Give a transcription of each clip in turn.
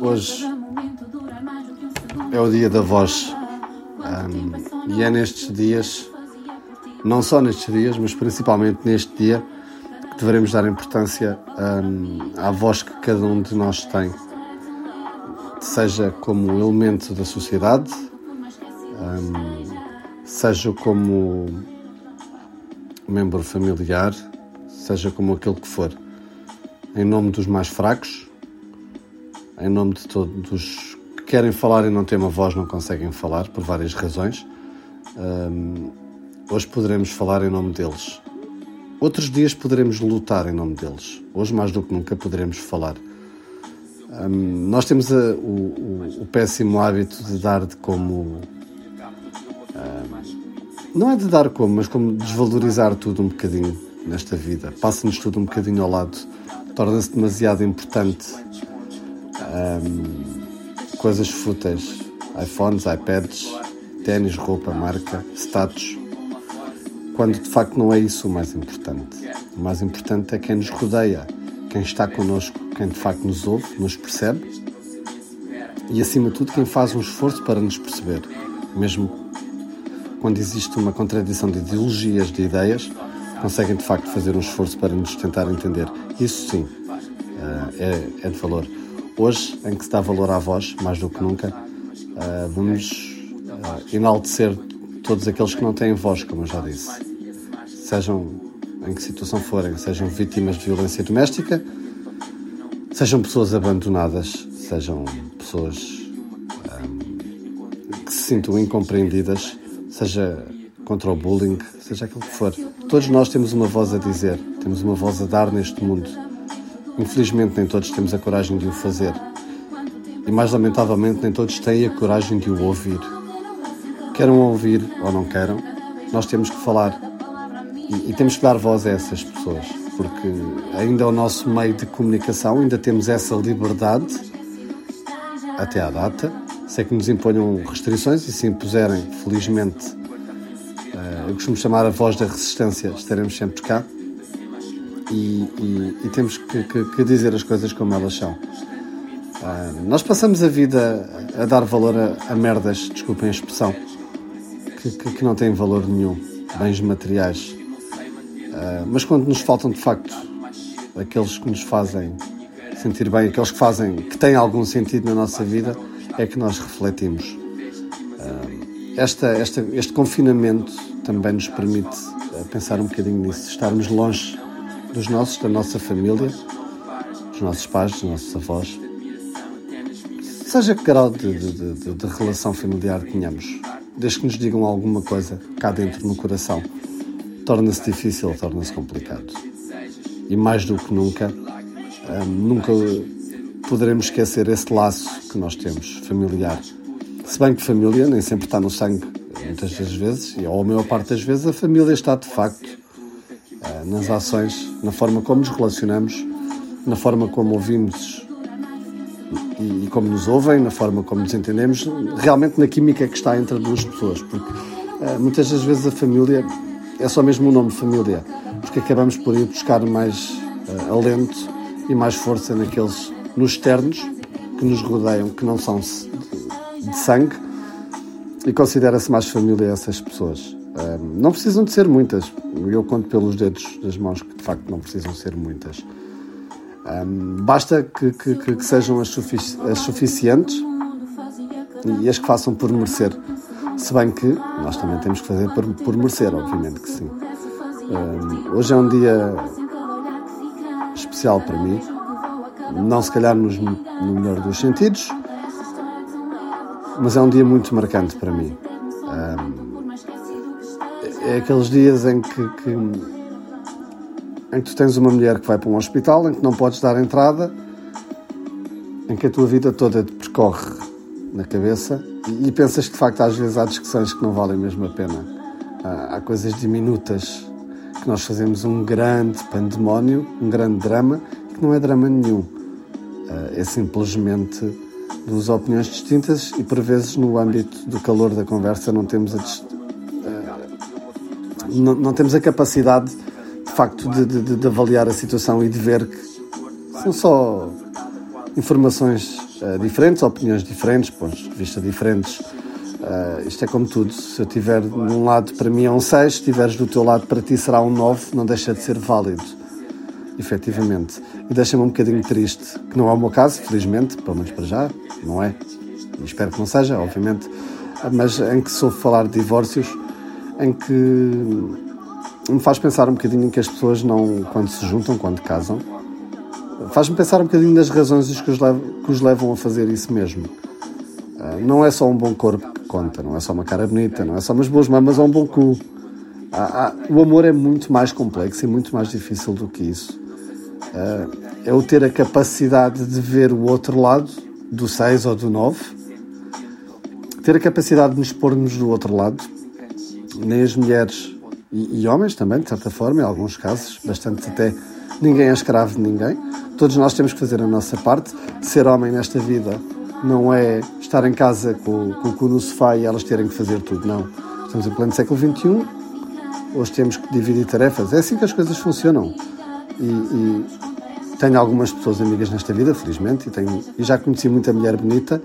Hoje é o dia da voz um, e é nestes dias, não só nestes dias, mas principalmente neste dia, que devemos dar importância um, à voz que cada um de nós tem, seja como elemento da sociedade, um, seja como membro familiar, seja como aquele que for, em nome dos mais fracos, em nome de todos que querem falar e não têm uma voz, não conseguem falar, por várias razões. Um, hoje poderemos falar em nome deles. Outros dias poderemos lutar em nome deles. Hoje, mais do que nunca, poderemos falar. Um, nós temos a, o, o, o, péssimo hábito de dar de como. Um, não é de dar como, mas como desvalorizar tudo um bocadinho nesta vida. Passa-nos tudo um bocadinho ao lado. Torna-se demasiado importante um, coisas fúteis, iPhones, iPads, ténis, roupa, marca, status, quando de facto não é isso o mais importante. O mais importante é quem nos rodeia, quem está connosco, quem de facto nos ouve, nos percebe e acima de tudo quem faz um esforço para nos perceber, mesmo quando existe uma contradição de ideologias, de ideias, conseguem de facto fazer um esforço para nos tentar entender. Isso sim é, é de valor. Hoje, em que se dá valor à voz, mais do que nunca, uh, vamos uh, enaltecer todos aqueles que não têm voz, como eu já disse. Sejam em que situação forem, sejam vítimas de violência doméstica, sejam pessoas abandonadas, sejam pessoas um, ah, que se sintam incompreendidas, seja contra o bullying, seja aquilo que for. Todos nós temos uma voz a dizer, temos uma voz a dar neste mundo Infelizmente, nem todos temos a coragem de o fazer. E mais lamentavelmente, nem todos têm a coragem de o ouvir. Queiram ouvir ou não queiram, nós temos que falar. E, e temos que dar voz a essas pessoas, porque ainda é o nosso meio de comunicação, ainda temos essa liberdade até à data. Sei que nos imponham restrições e se impuserem, felizmente, uh, eu costumo chamar a voz da resistência, estaremos sempre cá e, e, e temos que, que, que, dizer as coisas como elas são. Uh, nós passamos a vida a, dar valor a, a, merdas, desculpem a expressão, que, que, não têm valor nenhum, bens materiais. Uh, mas quando nos faltam de facto aqueles que nos fazem sentir bem, aqueles que fazem, que têm algum sentido na nossa vida, é que nós refletimos. Uh, esta, esta, este confinamento também nos permite pensar um bocadinho nisso, estarmos longe dos nossos, da nossa família, dos nossos pais, dos nossos avós. Seja que grau de, de, de, de relação familiar tenhamos, desde que nos digam alguma coisa cá dentro no coração, torna-se difícil, torna-se complicado. E mais do que nunca, hum, nunca poderemos esquecer esse laço que nós temos, familiar. Se bem que família nem sempre está no sangue, muitas das vezes, ou a maior parte das vezes, a família está de facto nas ações, na forma como nos relacionamos, na forma como ouvimos e, e, como nos ouvem, na forma como nos entendemos, realmente na química que está entre duas pessoas. Porque uh, muitas das vezes a família é só mesmo o nome família, porque acabamos por ir buscar mais uh, alento e mais força naqueles, nos externos que nos rodeiam, que não são de, de sangue, e considera-se mais família essas pessoas não precisam de ser muitas. Eu conto pelos dedos das mãos que de facto não precisam ser muitas. Basta que, que, que, sejam as, sufici as, suficientes e as que façam por merecer. Se bem que nós também temos que fazer por, por merecer, obviamente que sim. Um, hoje é um dia especial para mim. Não se calhar nos, no melhor dos sentidos, mas é um dia muito marcante para mim. Um, é aqueles dias em que, que, em que tu tens uma mulher que vai para um hospital, em que não podes dar entrada, em que a tua vida toda te percorre na cabeça e, e pensas que de facto às vezes há discussões que não valem mesmo a pena. Há, há coisas diminutas que nós fazemos um grande pandemónio, um grande drama, que não é drama nenhum. É simplesmente duas opiniões distintas e por vezes no âmbito do calor da conversa não temos a, não, não temos a capacidade, de facto, de, de, de, avaliar a situação e de ver que são só informações uh, diferentes, opiniões diferentes, pontos de vista diferentes. Uh, isto é como tudo. Se eu tiver de um lado para mim é um 6, se estiveres do teu lado para ti será um 9, não deixa de ser válido. Efetivamente. E deixa-me um bocadinho triste, que não é o meu caso, felizmente, pelo menos para já, não é? E espero que não seja, obviamente, mas em que soube falar de divórcios, em que me faz pensar um bocadinho em que as pessoas não, quando se juntam, quando casam, faz-me pensar um bocadinho nas razões que os, levam, que os levam a fazer isso mesmo. Uh, não é só um bom corpo que conta, não é só uma cara bonita, não é só umas boas mamas ou um bom cu. Ah, ah, o amor é muito mais complexo e muito mais difícil do que isso. É o ter a capacidade de ver o outro lado, do 6 ou do 9, ter a capacidade de nos pôr-nos do outro lado, nem as mulheres e, e, homens também, de certa forma, em alguns casos, bastante até. Ninguém é escravo de ninguém. Todos nós temos que fazer a nossa parte. Ser homem nesta vida não é estar em casa com, com o cu no sofá e elas terem que fazer tudo, não. Estamos em pleno século XXI, hoje temos que dividir tarefas. É assim que as coisas funcionam. E, e tenho algumas pessoas amigas nesta vida, felizmente, e, tenho, e já conheci muita mulher bonita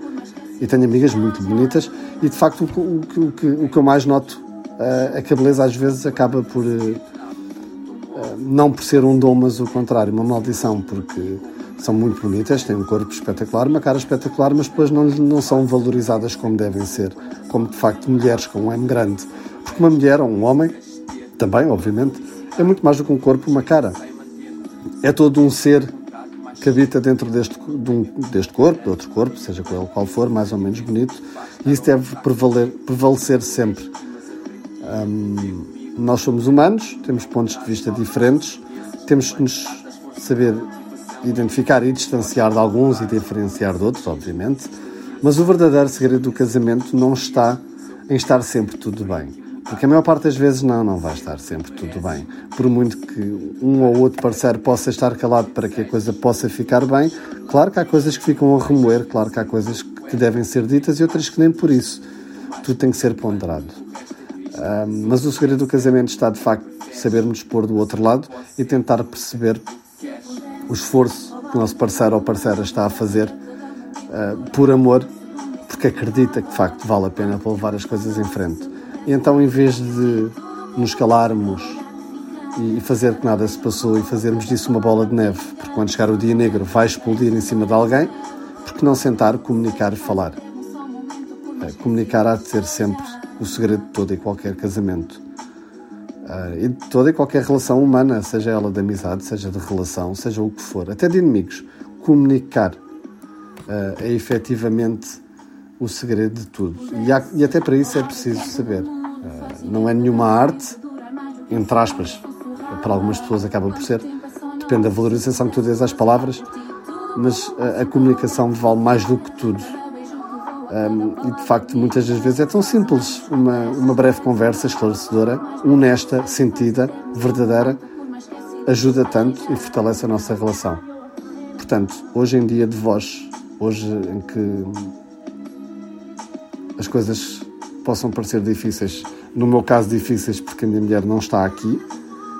e tenho amigas muito bonitas. E de facto, o, o, o, o que eu mais noto uh, que a beleza às vezes acaba por. Uh, não por ser um dom, mas o contrário, uma maldição, porque são muito bonitas, têm um corpo espetacular, uma cara espetacular, mas depois não, não são valorizadas como devem ser, como de facto mulheres com um M grande. Porque uma mulher ou um homem, também, obviamente, é muito mais do que um corpo, uma cara. É todo um ser que habita dentro deste, de um, deste corpo, de outro corpo, seja qual, qual for, mais ou menos bonito, e isso deve prevaler, prevalecer sempre. Um, nós somos humanos, temos pontos de vista diferentes, temos que nos saber identificar e distanciar de alguns e diferenciar de outros, obviamente, mas o verdadeiro segredo do casamento não está em estar sempre tudo bem. Porque a maior parte das vezes não, não vai estar sempre tudo bem. Por muito que um ou outro parceiro possa estar calado para que a coisa possa ficar bem, claro que há coisas que ficam a remoer, claro que há coisas que devem ser ditas e outras que nem por isso. Tudo tem que ser ponderado mas o segredo do casamento está, de facto, sabermos pôr do outro lado e tentar perceber o esforço que o nosso parceiro ou parceira está a fazer uh, por amor, porque acredita que, de facto, vale a pena para levar as coisas em frente. E então, em vez de nos calarmos e fazer que nada se passou e fazermos disso uma bola de neve, porque quando chegar o dia negro vai explodir em cima de alguém, porque não sentar, comunicar e falar? Uh, comunicar há de ser sempre o segredo de todo e qualquer casamento. Uh, e de toda e qualquer relação humana, seja ela de amizade, seja de relação, seja o que for, até de inimigos. Comunicar uh, é efetivamente o segredo de tudo. E, há, e até para isso é preciso saber. Uh, não é nenhuma arte, entre aspas, para algumas pessoas acaba por ser, depende da valorização que tu dês às palavras, mas a, a comunicação vale mais do que tudo um, e de facto, muitas das vezes é tão simples. Uma, uma breve conversa esclarecedora, honesta, sentida, verdadeira, ajuda tanto e fortalece a nossa relação. Portanto, hoje em dia de vós, hoje em que as coisas possam parecer difíceis, no meu caso difíceis porque a minha mulher não está aqui,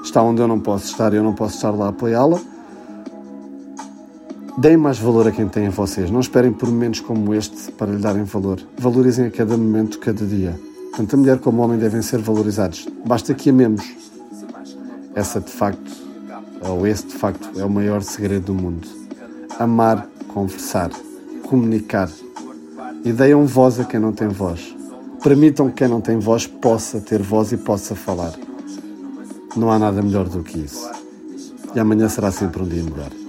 está onde eu não posso estar e eu não posso estar lá a apoiá-la, Deem mais valor a quem tem a vocês. Não esperem por momentos como este para lhe darem valor. Valorizem a cada momento, cada dia. Tanto a mulher como o homem devem ser valorizados. Basta que amemos. Essa de facto, ou esse de facto, é o maior segredo do mundo. Amar, conversar, comunicar. E deem voz a quem não tem voz. Permitam que quem não tem voz possa ter voz e possa falar. Não há nada melhor do que isso. E amanhã será sempre um dia melhor.